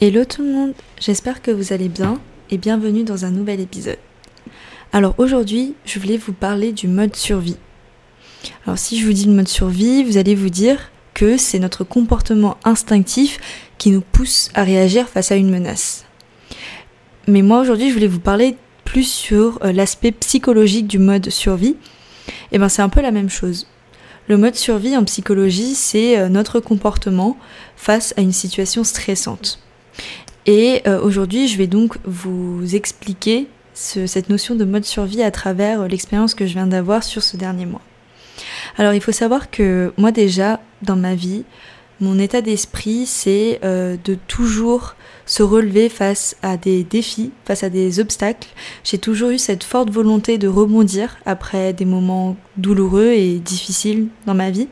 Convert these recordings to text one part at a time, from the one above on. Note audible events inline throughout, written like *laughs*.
Hello tout le monde, j'espère que vous allez bien et bienvenue dans un nouvel épisode. Alors aujourd'hui, je voulais vous parler du mode survie. Alors si je vous dis le mode survie, vous allez vous dire que c'est notre comportement instinctif qui nous pousse à réagir face à une menace. Mais moi aujourd'hui, je voulais vous parler plus sur euh, l'aspect psychologique du mode survie. Et ben c'est un peu la même chose. Le mode survie en psychologie, c'est euh, notre comportement face à une situation stressante. Et euh, aujourd'hui, je vais donc vous expliquer cette notion de mode survie à travers euh, l'expérience que je viens d'avoir sur ce dernier mois. Alors, il faut savoir que moi déjà, dans ma vie, mon état d'esprit, c'est euh, de toujours se relever face à des défis, face à des obstacles. J'ai toujours eu cette forte volonté de rebondir après des moments douloureux et difficiles dans ma vie.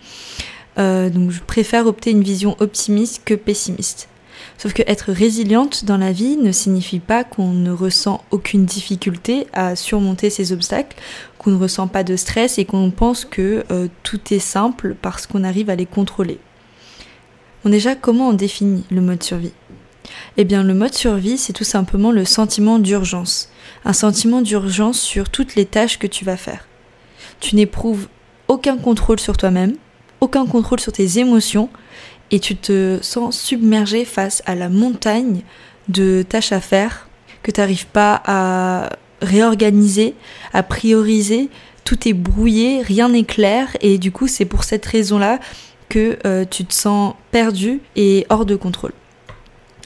donc je préfère opter une vision optimiste que pessimiste. Sauf que être résiliente dans la vie ne signifie pas qu'on ne ressent aucune difficulté à surmonter ces obstacles, qu'on ne ressent pas de stress et qu'on pense que euh, tout est simple parce qu'on arrive à les contrôler. Bon déjà, comment on définit le mode survie? Eh bien, le mode survie, c'est tout simplement le sentiment d'urgence. Un sentiment d'urgence sur toutes les tâches que tu vas faire. Tu n'éprouves aucun contrôle sur toi-même, aucun contrôle sur tes émotions, et tu te sens submergé face à la montagne de tâches à faire que tu n'arrives pas à réorganiser, à prioriser. Tout est brouillé, rien n'est clair et du coup c'est pour cette raison-là que euh, tu te sens perdu et hors de contrôle.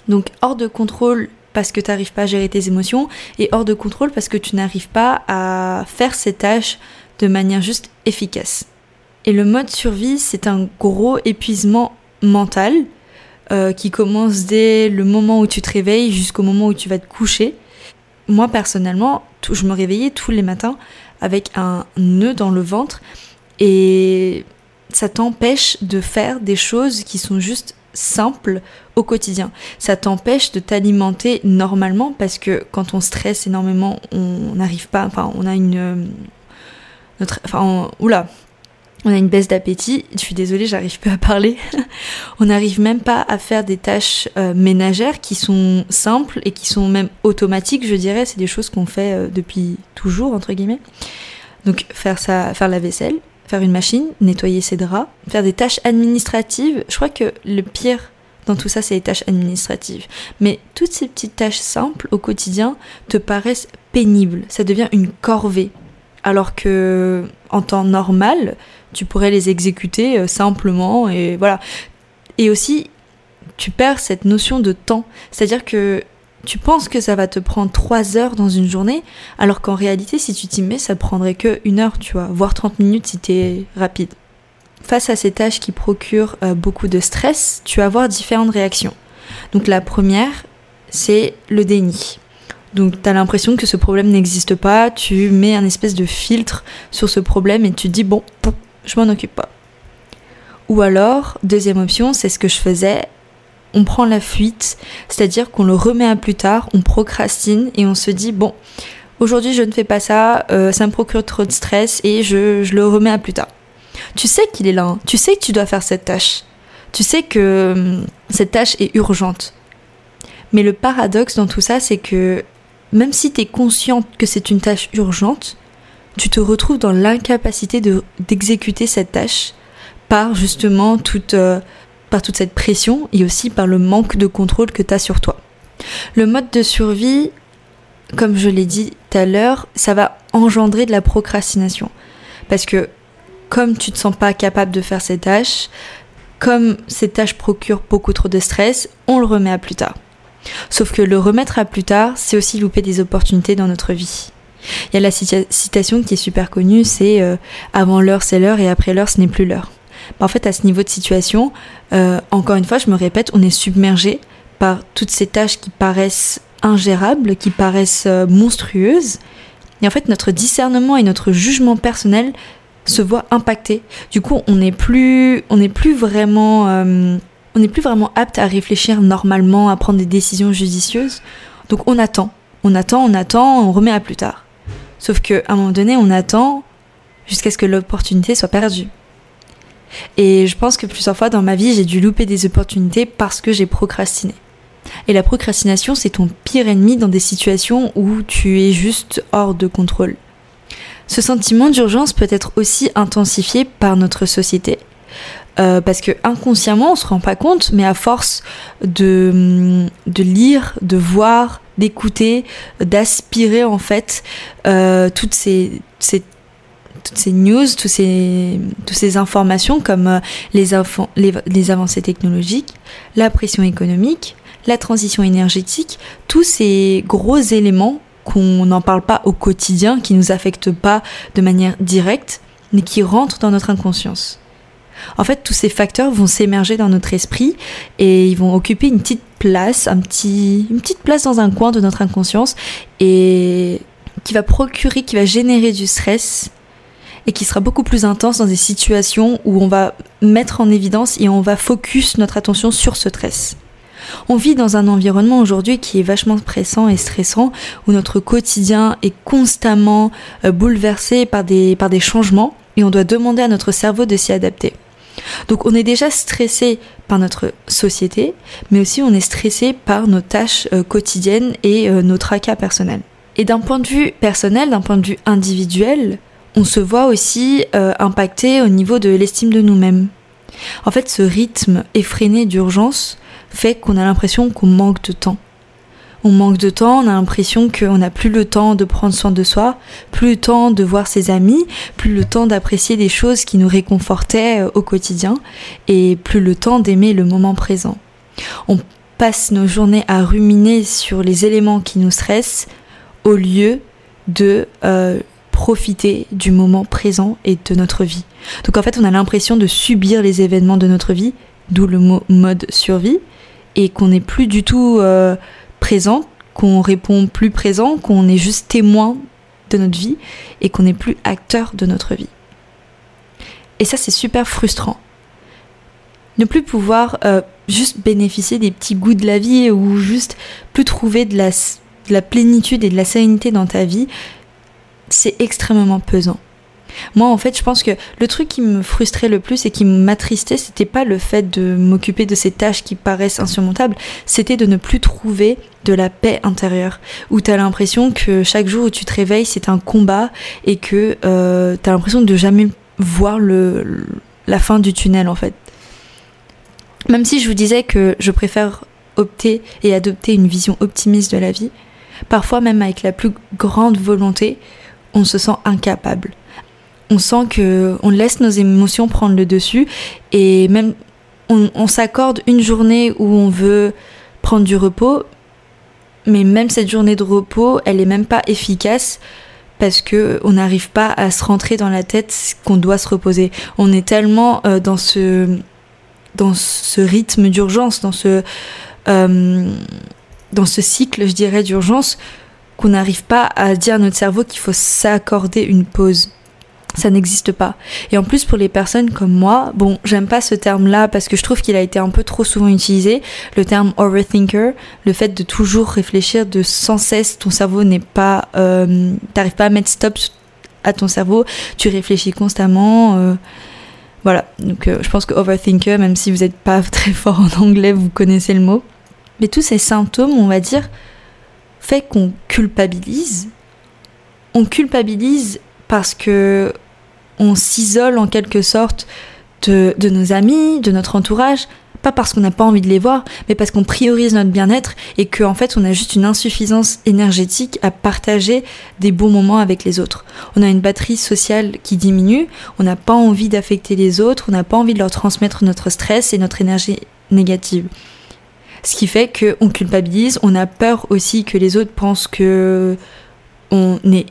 Donc hors de contrôle parce que tu n'arrives pas à gérer tes émotions et hors de contrôle parce que tu n'arrives pas à faire ces tâches de manière juste efficace. Et le mode survie, c'est un gros épuisement mental euh, qui commence dès le moment où tu te réveilles jusqu'au moment où tu vas te coucher. Moi personnellement, je me réveillais tous les matins avec un nœud dans le ventre et ça t'empêche de faire des choses qui sont juste simples au quotidien. Ça t'empêche de t'alimenter normalement parce que quand on stresse énormément, on n'arrive pas, enfin on a une... Euh, notre, enfin, oula, on a une baisse d'appétit. Je suis désolée, j'arrive pas à parler. *laughs* on n'arrive même pas à faire des tâches euh, ménagères qui sont simples et qui sont même automatiques, je dirais. C'est des choses qu'on fait euh, depuis toujours, entre guillemets. Donc faire ça, faire la vaisselle, faire une machine, nettoyer ses draps, faire des tâches administratives. Je crois que le pire dans tout ça, c'est les tâches administratives. Mais toutes ces petites tâches simples au quotidien te paraissent pénibles. Ça devient une corvée. Alors que en temps normal, tu pourrais les exécuter euh, simplement et voilà. Et aussi, tu perds cette notion de temps. C'est-à-dire que tu penses que ça va te prendre 3 heures dans une journée, alors qu'en réalité, si tu t'y mets, ça prendrait que une heure, tu vois, voire 30 minutes si t'es rapide. Face à ces tâches qui procurent euh, beaucoup de stress, tu vas avoir différentes réactions. Donc la première, c'est le déni. Donc tu as l'impression que ce problème n'existe pas, tu mets un espèce de filtre sur ce problème et tu te dis bon, je m'en occupe pas. Ou alors, deuxième option, c'est ce que je faisais, on prend la fuite, c'est-à-dire qu'on le remet à plus tard, on procrastine et on se dit bon, aujourd'hui je ne fais pas ça, euh, ça me procure trop de stress et je, le remets à plus tard. Tu sais qu'il est là, hein. tu sais que tu dois faire cette tâche, tu sais que hum, cette tâche est urgente. Mais le paradoxe dans tout ça, c'est que même si tu es consciente que c'est une tâche urgente, tu te retrouves dans l'incapacité d'exécuter cette tâche par justement toute, euh, par toute cette pression et aussi par le manque de contrôle que tu as sur toi. Le mode de survie, comme je l'ai dit tout à l'heure, ça va engendrer de la procrastination. Parce que comme tu te sens pas capable de faire ces tâches, comme ces tâches procurent beaucoup trop de stress, on le remet à plus tard. Sauf que le remettre à plus tard, c'est aussi louper des opportunités dans notre vie. Il y a la citation qui est super connue, c'est euh, avant l'heure c'est l'heure et après l'heure ce n'est plus l'heure. Bah, en fait, à ce niveau de situation, euh, encore une fois, je me répète, on est submergé par toutes ces tâches qui paraissent ingérables, qui paraissent euh, monstrueuses. Et en fait, notre discernement et notre jugement personnel se voient impactés. Du coup, on n'est plus, on n'est plus vraiment, on n'est plus vraiment apte à réfléchir normalement, à prendre des décisions judicieuses. Donc, on attend, on attend, on attend, on remet à plus tard. Sauf qu'à un moment donné, on attend jusqu'à ce que l'opportunité soit perdue. Et je pense que plusieurs fois dans ma vie, j'ai dû louper des opportunités parce que j'ai procrastiné. Et la procrastination, c'est ton pire ennemi dans des situations où tu es juste hors de contrôle. Ce sentiment d'urgence peut être aussi intensifié par notre société. Euh, parce que inconsciemment, on se rend pas compte, mais à force de, de lire, de voir, d'écouter, d'aspirer en fait euh, toutes ces, toutes ces news, toutes ces, toutes ces informations comme euh, les, les, avancées technologiques, la pression économique, la transition énergétique, tous ces gros éléments qu'on n'en parle pas au quotidien, qui nous affectent pas de manière directe, mais qui rentrent dans notre inconscience. En fait, tous ces facteurs vont s'émerger dans notre esprit et ils vont occuper une petite place, un petit, une petite place dans un coin de notre inconscience et qui va procurer, qui va générer du stress et qui sera beaucoup plus intense dans des situations où on va mettre en évidence et on va focus notre attention sur ce stress. On vit dans un environnement aujourd'hui qui est vachement pressant et stressant, où notre quotidien est constamment euh, bouleversé par des, par des changements et on doit demander à notre cerveau de s'y adapter. Donc on est déjà stressé par notre société, mais aussi on est stressé par nos tâches euh, quotidiennes et euh, nos tracas personnels. Et d'un point de vue personnel, d'un point de vue individuel, on se voit aussi euh, impacté au niveau de l'estime de nous-mêmes. En fait, ce rythme effréné d'urgence fait qu'on a l'impression qu'on manque de temps. On manque de temps, on a l'impression qu'on n'a plus le temps de prendre soin de soi, plus le temps de voir ses amis, plus le temps d'apprécier des choses qui nous réconfortaient euh, au quotidien, et plus le temps d'aimer le moment présent. On passe nos journées à ruminer sur les éléments qui nous stressent au lieu de euh, profiter du moment présent et de notre vie. Donc en fait, on a l'impression de subir les événements de notre vie, d'où le mot mode survie, et qu'on n'est plus du tout euh, qu'on répond plus présent, qu'on est juste témoin de notre vie et qu'on n'est plus acteur de notre vie. Et ça, c'est super frustrant. Ne plus pouvoir euh, juste bénéficier des petits goûts de la vie ou juste plus trouver de la plénitude et de la sérénité dans ta vie, c'est extrêmement pesant. Moi, en fait, je pense que le truc qui me frustrait le plus et qui m'attristait, c'était pas le fait de m'occuper de ces tâches qui paraissent insurmontables, c'était de ne plus trouver de la paix intérieure, où t'as l'impression que chaque jour où tu te réveilles, c'est un combat et que euh, t'as l'impression de jamais voir le, la fin du tunnel, en fait. Même si je vous disais que je préfère opter et adopter une vision optimiste de la vie, parfois même avec la plus grande volonté, on se sent incapable. On sent que on laisse nos émotions prendre le dessus et même on, s'accorde une journée où on veut prendre du repos, mais même cette journée de repos, elle est même pas efficace parce que on n'arrive pas à se rentrer dans la tête qu'on doit se reposer. On est tellement euh, dans ce dans ce rythme d'urgence, dans ce euh, dans ce cycle, je dirais, d'urgence qu'on n'arrive pas à dire à notre cerveau qu'il faut s'accorder une pause. Ça n'existe pas. Et en plus, pour les personnes comme moi, bon, j'aime pas ce terme-là parce que je trouve qu'il a été un peu trop souvent utilisé. Le terme overthinker, le fait de toujours réfléchir, de sans cesse, ton cerveau n'est pas, euh, t'arrives pas à mettre stop à ton cerveau, tu réfléchis constamment. Euh, voilà. Donc, euh, je pense que overthinker, même si vous n'êtes pas *laughs* très fort en anglais, vous connaissez le mot. Mais tous ces symptômes, on va dire, fait qu'on culpabilise. On culpabilise parce que on s'isole en quelque sorte de, nos amis, de notre entourage, pas parce qu'on n'a pas envie de les voir, mais parce qu'on priorise notre bien-être et qu'en fait on a juste une insuffisance énergétique à partager des bons moments avec les autres. On a une batterie sociale qui diminue, on n'a pas envie d'affecter les autres, on n'a pas envie de leur transmettre notre stress et notre énergie négative. Ce qui fait qu'on culpabilise, on a peur aussi que les autres pensent que on n'est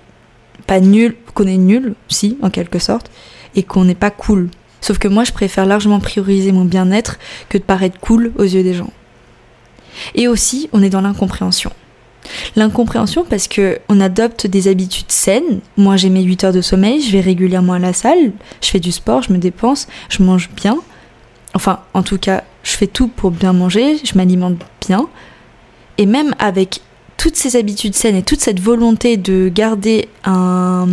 pas nul, qu'on est nul, si, en quelque sorte, et qu'on n'est pas cool. Sauf que moi, je préfère largement prioriser mon bien-être que de paraître cool aux yeux des gens. Et aussi, on est dans l'incompréhension. L'incompréhension parce que on adopte des habitudes saines. Moi, j'ai mes 8 heures de sommeil, je vais régulièrement à la salle, je fais du sport, je me dépense, je mange bien. Enfin, en tout cas, je fais tout pour bien manger, je m'alimente bien. Et même avec toutes ces habitudes saines et toute cette volonté de garder un,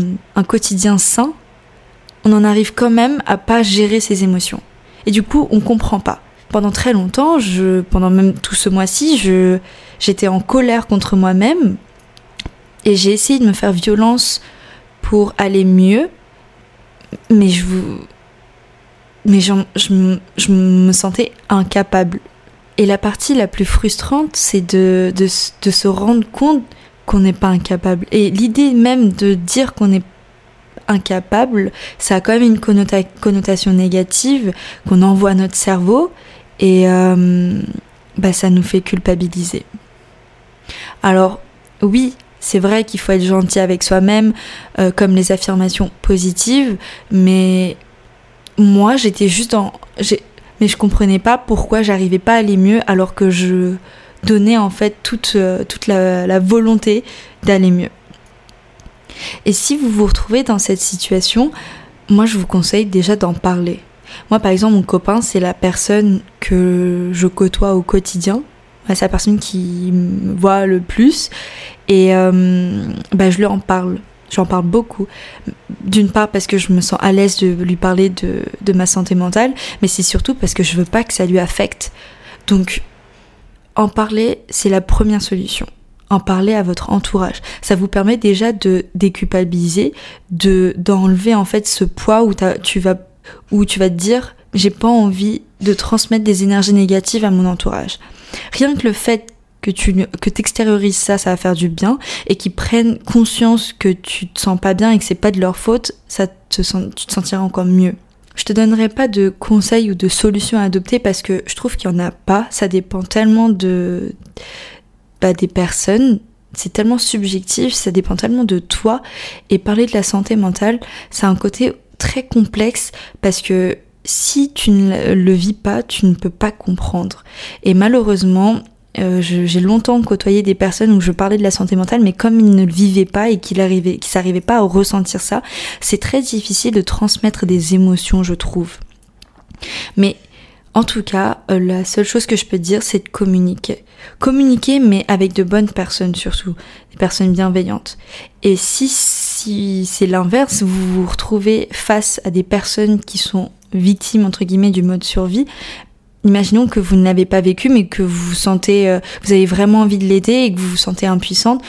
quotidien sain, on en arrive quand même à pas gérer ses émotions. Et du coup, on comprend pas. pendant très longtemps, je, pendant même tout ce mois-ci, je, j'étais en colère contre moi-même et j'ai essayé de me faire violence pour aller mieux, mais je vous, mais je, je, me sentais incapable. Et la partie la plus frustrante, c'est de, de, de, se rendre compte qu'on n'est pas incapable. Et l'idée même de dire qu'on est incapable, ça a quand même une connotation négative qu'on envoie à notre cerveau et euh, bah, ça nous fait culpabiliser. Alors oui, c'est vrai qu'il faut être gentil avec soi-même, euh, comme les affirmations positives, mais moi j'étais juste en... Mais je comprenais pas pourquoi j'arrivais pas à aller mieux alors que je donnais en fait toute, euh, toute la volonté d'aller mieux. Et si vous vous retrouvez dans cette situation, moi je vous conseille déjà d'en parler. Moi par exemple, mon copain, c'est la personne que je côtoie au quotidien. C'est la personne qui me voit le plus. Et euh, bah, je lui en parle. J'en parle beaucoup. D'une part parce que je me sens à l'aise de lui parler de, de ma santé mentale, mais c'est surtout parce que je veux pas que ça lui affecte. Donc, en parler, c'est la première solution en parler à votre entourage. Ça vous permet déjà de déculpabiliser, de d'enlever en fait ce poids où tu vas où tu vas te dire j'ai pas envie de transmettre des énergies négatives à mon entourage. Rien que le fait que tu que t'extériorises ça, ça va faire du bien et qu'ils prennent conscience que tu te sens pas bien et que c'est pas de leur faute, ça te tu te sentiras encore mieux. Je te donnerai pas de conseils ou de solutions à adopter parce que je trouve qu'il y en a pas. Ça dépend tellement de des personnes. C'est tellement subjectif, ça dépend tellement de toi. Et parler de la santé mentale, c'est un côté très complexe parce que si tu ne le vis pas, tu ne peux pas comprendre. Et malheureusement, euh, j'ai longtemps côtoyé des personnes où je parlais de la santé mentale, mais comme ils ne le vivaient pas et qu'ils n'arrivaient pas à ressentir ça, c'est très difficile de transmettre des émotions, je trouve. Mais en tout cas, euh, la seule chose que je peux dire, c'est de communiquer. Communiquer, mais avec de bonnes personnes surtout, des personnes bienveillantes. Et si, si c'est l'inverse, vous vous retrouvez face à des personnes qui sont victimes, entre guillemets, du mode survie, imaginons que vous n'avez pas vécu, mais que vous vous sentez, euh, vous avez vraiment envie de l'aider et que vous vous sentez impuissante,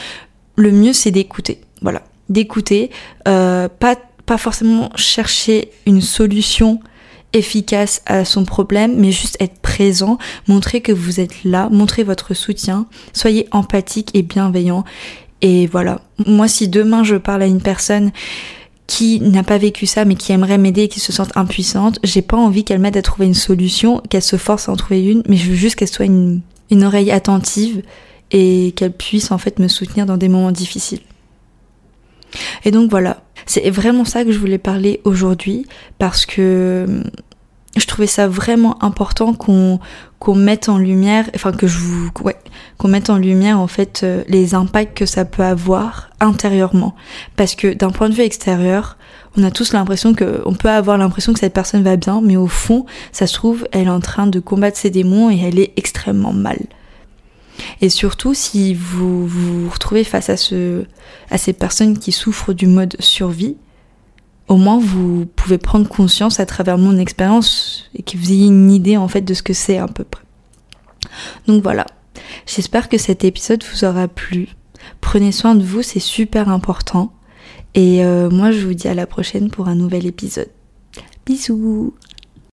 le mieux c'est d'écouter. Voilà, d'écouter, euh, pas, pas forcément chercher une solution efficace à son problème, mais juste être présent, montrer que vous êtes là, montrer votre soutien, soyez empathique et bienveillant. Et voilà. Moi, si demain je parle à une personne qui n'a pas vécu ça mais qui aimerait m'aider et qui se sente impuissante, j'ai pas envie qu'elle m'aide à trouver une solution, qu'elle se force à en trouver une, mais je veux juste qu'elle soit une, une oreille attentive et qu'elle puisse en fait me soutenir dans des moments difficiles. Et donc voilà, c'est vraiment ça que je voulais parler aujourd'hui parce que je trouvais ça vraiment important qu'on qu'on mette en lumière, enfin que je vous, ouais, qu'on mette en lumière en fait euh, les impacts que ça peut avoir intérieurement, parce que d'un point de vue extérieur, on a tous l'impression que, on peut avoir l'impression que cette personne va bien, mais au fond, ça se trouve, elle est en train de combattre ses démons et elle est extrêmement mal. Et surtout, si vous vous retrouvez face à, ce, à ces personnes qui souffrent du mode survie, au moins vous pouvez prendre conscience à travers mon expérience et que vous ayez une idée en fait de ce que c'est à peu près. Donc voilà, j'espère que cet épisode vous aura plu. Prenez soin de vous, c'est super important. Et euh, moi je vous dis à la prochaine pour un nouvel épisode. Bisous